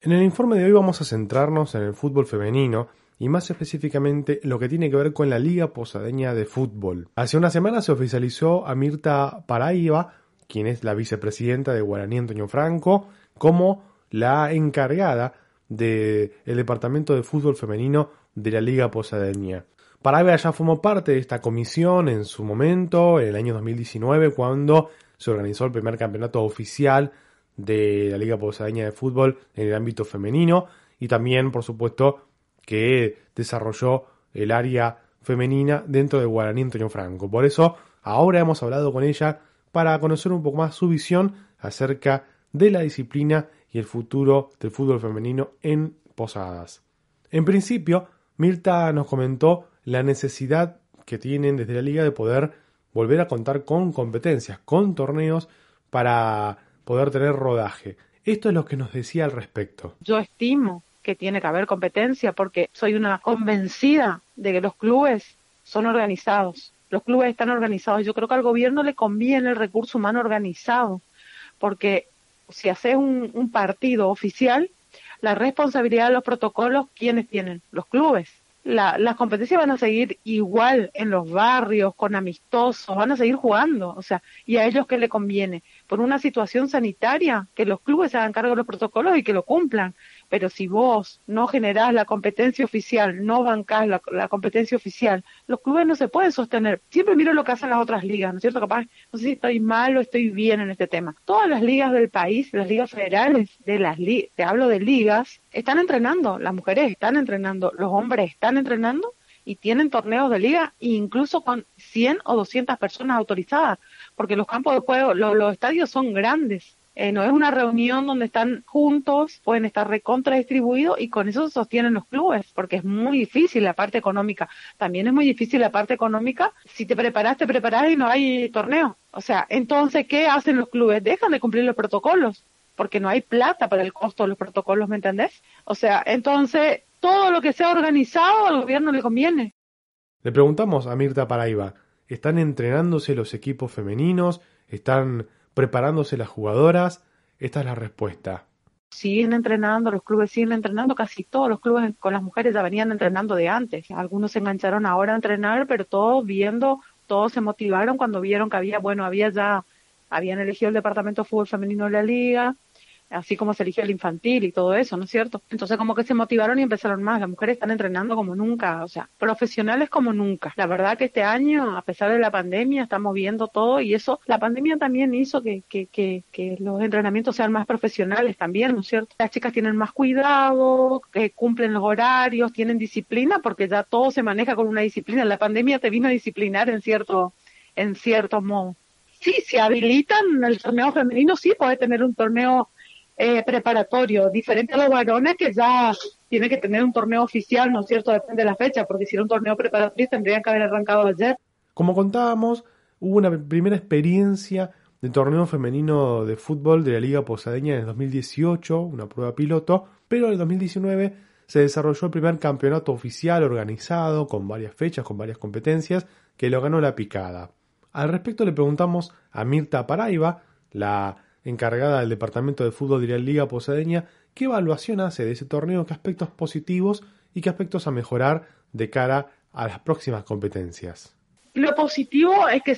En el informe de hoy vamos a centrarnos en el fútbol femenino y más específicamente lo que tiene que ver con la Liga Posadeña de Fútbol. Hace una semana se oficializó a Mirta Paraiba, quien es la vicepresidenta de Guaraní Antonio Franco, como la encargada del Departamento de Fútbol Femenino de la Liga Posadeña. Paraiba ya formó parte de esta comisión en su momento, en el año 2019, cuando se organizó el primer campeonato oficial de la Liga Posadeña de Fútbol en el ámbito femenino y también, por supuesto, que desarrolló el área femenina dentro de Guaraní Antonio Franco. Por eso, ahora hemos hablado con ella para conocer un poco más su visión acerca de la disciplina y el futuro del fútbol femenino en Posadas. En principio, Mirta nos comentó la necesidad que tienen desde la liga de poder volver a contar con competencias, con torneos para poder tener rodaje. Esto es lo que nos decía al respecto. Yo estimo que tiene que haber competencia porque soy una convencida de que los clubes son organizados. Los clubes están organizados. Yo creo que al gobierno le conviene el recurso humano organizado porque si haces un, partido oficial, la responsabilidad de los protocolos, ¿quiénes tienen? Los clubes la, las competencias van a seguir igual en los barrios, con amistosos, van a seguir jugando, o sea, y a ellos que le conviene, por una situación sanitaria, que los clubes se hagan cargo de los protocolos y que lo cumplan, pero si vos no generás la competencia oficial, no bancás la, competencia oficial, los clubes no se pueden sostener. Siempre miro lo que hacen las otras ligas, ¿no es cierto? Capaz, no sé si estoy mal o estoy bien en este tema. Todas las ligas del país, las ligas federales, de las te hablo de ligas, están entrenando, las mujeres están entrenando, los hombres están entrenando y tienen torneos de liga incluso con 100 o 200 personas autorizadas, porque los campos de juego, los estadios son grandes eh, no es una reunión donde están juntos, pueden estar recontra distribuidos y con eso se sostienen los clubes, porque es muy difícil la parte económica. También es muy difícil la parte económica. Si te preparas, te preparas y no hay torneo. O sea, entonces, ¿qué hacen los clubes? Dejan de cumplir los protocolos, porque no hay plata para el costo de los protocolos, ¿me entendés? O sea, entonces, todo lo que sea organizado al gobierno le conviene. Le preguntamos a Mirta Paraiba, ¿están entrenándose los equipos femeninos? ¿Están preparándose las jugadoras? Esta es la respuesta. Siguen entrenando, los clubes siguen entrenando, casi todos los clubes con las mujeres ya venían entrenando de antes. Algunos se engancharon ahora a entrenar, pero todos viendo, todos se motivaron cuando vieron que había, bueno, había ya, habían elegido el departamento de fútbol femenino de la liga, así como se eligió el infantil y todo eso, ¿no es cierto? Entonces como que se motivaron y empezaron más. Las mujeres están entrenando como nunca, o sea, profesionales como nunca. La verdad que este año, a pesar de la pandemia, estamos viendo todo y eso, la pandemia también hizo que, que, que, que los entrenamientos sean más profesionales también, ¿no es cierto? Las chicas tienen más cuidado, que cumplen los horarios, tienen disciplina, porque ya todo se maneja con una disciplina. La pandemia te vino a disciplinar en cierto, en cierto modo. Sí, se habilitan el torneo femenino, sí puede tener un torneo eh, preparatorio, diferente a los varones que ya tiene que tener un torneo oficial, ¿no es cierto? Depende de la fecha, porque si era un torneo preparatorio tendrían que haber arrancado ayer. Como contábamos, hubo una primera experiencia de torneo femenino de fútbol de la Liga Posadeña en el 2018, una prueba piloto, pero en el 2019 se desarrolló el primer campeonato oficial organizado, con varias fechas, con varias competencias, que lo ganó la picada. Al respecto le preguntamos a Mirta Paraiba, la encargada del Departamento de Fútbol de la Liga Posadeña, qué evaluación hace de ese torneo, qué aspectos positivos y qué aspectos a mejorar de cara a las próximas competencias. Lo positivo es que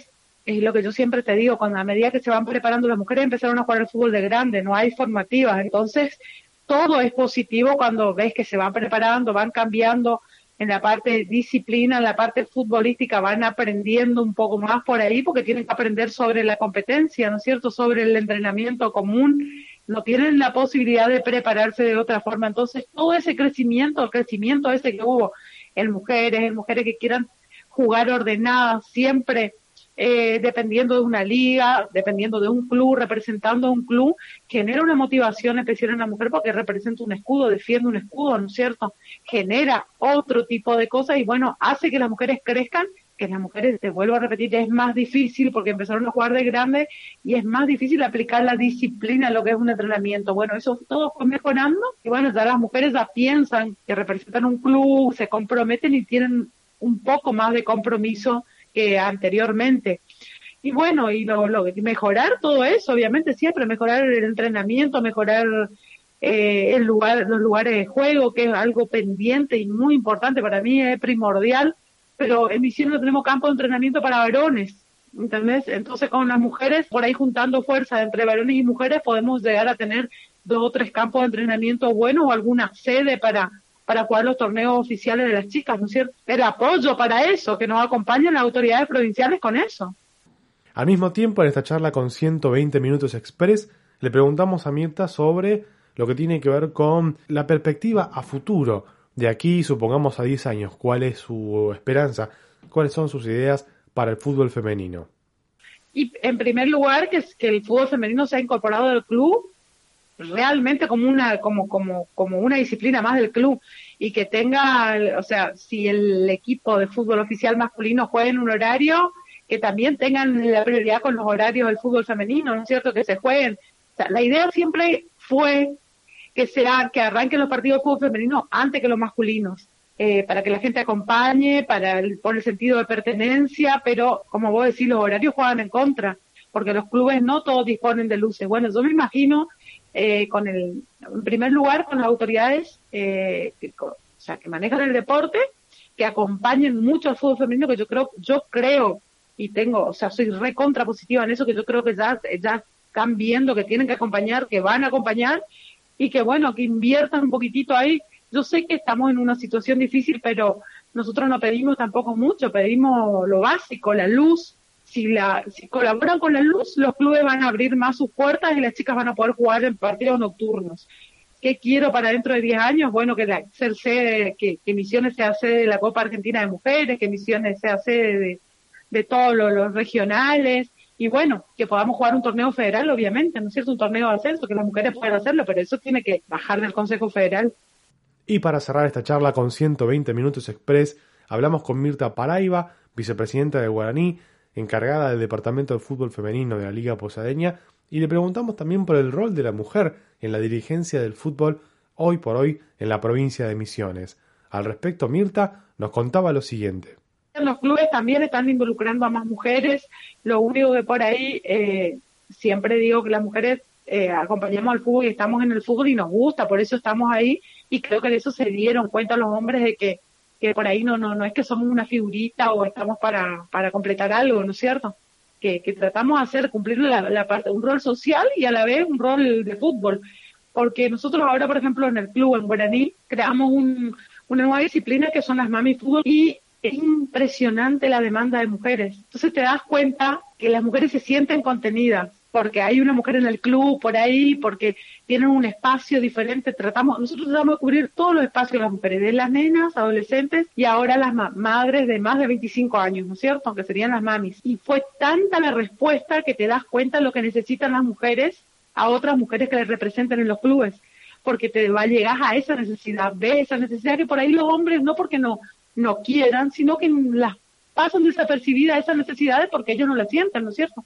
es lo que yo siempre te digo, cuando a medida que se van preparando las mujeres empezaron a jugar el fútbol de grande, no hay formativas, entonces todo es positivo cuando ves que se van preparando, van cambiando en la parte disciplina, en la parte futbolística, van aprendiendo un poco más por ahí porque tienen que aprender sobre la competencia, ¿no es cierto?, sobre el entrenamiento común, no tienen la posibilidad de prepararse de otra forma. Entonces, todo ese crecimiento, el crecimiento ese que hubo en mujeres, en mujeres que quieran jugar ordenadas, siempre eh, dependiendo de una liga, dependiendo de un club, representando a un club, genera una motivación especial en la mujer porque representa un escudo, defiende un escudo, ¿no es cierto? Genera otro tipo de cosas y bueno, hace que las mujeres crezcan que las mujeres, te vuelvo a repetir, es más difícil porque empezaron a jugar de grande y es más difícil aplicar la disciplina a lo que es un entrenamiento. Bueno, eso todo fue mejorando y bueno, ya las mujeres ya piensan que representan un club, se comprometen y tienen un poco más de compromiso que anteriormente. Y bueno, y lo, mejorar todo eso, obviamente siempre mejorar el entrenamiento, mejorar eh, el lugar, los lugares de juego, que es algo pendiente y muy importante para mí, es primordial pero en Misiones no tenemos campo de entrenamiento para varones. ¿Entendés? Entonces con las mujeres, por ahí juntando fuerza entre varones y mujeres, podemos llegar a tener dos o tres campos de entrenamiento buenos o alguna sede para, para jugar los torneos oficiales de las chicas, ¿no es cierto? El apoyo para eso, que nos acompañen las autoridades provinciales con eso. Al mismo tiempo, en esta charla con 120 Minutos Express, le preguntamos a Mirta sobre lo que tiene que ver con la perspectiva a futuro de aquí, supongamos a 10 años, ¿cuál es su esperanza? ¿Cuáles son sus ideas para el fútbol femenino? Y en primer lugar, que, que el fútbol femenino se ha incorporado al club realmente como una, como, como, como una disciplina más del club y que tenga, o sea, si el equipo de fútbol oficial masculino juega en un horario, que también tengan la prioridad con los horarios del fútbol femenino, ¿no es cierto? Que se jueguen. O sea, la idea siempre fue que sea que arranquen los partidos de fútbol femenino antes que los masculinos, eh, para que la gente acompañe, para el, por el sentido de pertenencia, pero como vos decís, los horarios juegan en contra, porque los clubes no todos disponen de luces. Bueno, yo me imagino eh, con el, en primer lugar, con las autoridades eh, que, o sea, que manejan el deporte, que acompañen mucho al fútbol femenino, que yo creo, yo creo y tengo, o sea, soy recontra positiva en eso, que yo creo que ya, ya están viendo que tienen que acompañar, que van a acompañar y que bueno, que inviertan un poquitito ahí. Yo sé que estamos en una situación difícil, pero nosotros no pedimos tampoco mucho, pedimos lo básico, la luz. Si, la, si colaboran con la luz, los clubes van a abrir más sus puertas y las chicas van a poder jugar en partidos nocturnos. ¿Qué quiero para dentro de 10 años? Bueno, que la, ser que Misiones sea sede de la Copa Argentina de Mujeres, que Misiones sea sede de, de todos los regionales, y bueno, que podamos jugar un torneo federal, obviamente, ¿no es cierto? Un torneo de ascenso, que las mujeres puedan hacerlo, pero eso tiene que bajar del Consejo Federal. Y para cerrar esta charla con 120 minutos express, hablamos con Mirta Paraiba, vicepresidenta de Guaraní, encargada del Departamento de Fútbol Femenino de la Liga Posadeña, y le preguntamos también por el rol de la mujer en la dirigencia del fútbol hoy por hoy en la provincia de Misiones. Al respecto, Mirta nos contaba lo siguiente. Los clubes también están involucrando a más mujeres. Lo único que por ahí, eh, siempre digo que las mujeres eh, acompañamos al fútbol y estamos en el fútbol y nos gusta, por eso estamos ahí. Y creo que de eso se dieron cuenta los hombres de que, que por ahí no, no, no es que somos una figurita o estamos para, para completar algo, ¿no es cierto? Que, que tratamos de hacer, cumplir la, la parte, un rol social y a la vez un rol de fútbol. Porque nosotros ahora, por ejemplo, en el club, en Guaraní, creamos un, una nueva disciplina que son las mami fútbol y es impresionante la demanda de mujeres. Entonces te das cuenta que las mujeres se sienten contenidas porque hay una mujer en el club por ahí, porque tienen un espacio diferente. Tratamos, nosotros tratamos de cubrir todos los espacios de las mujeres, de las nenas, adolescentes y ahora las madres de más de 25 años, ¿no es cierto? Aunque serían las mamis. Y fue tanta la respuesta que te das cuenta de lo que necesitan las mujeres a otras mujeres que les representan en los clubes porque te va a llegar a esa necesidad, ve esa necesidad que por ahí los hombres no porque no no quieran, sino que las pasan desapercibidas esas necesidades porque ellos no las sienten, ¿no es cierto?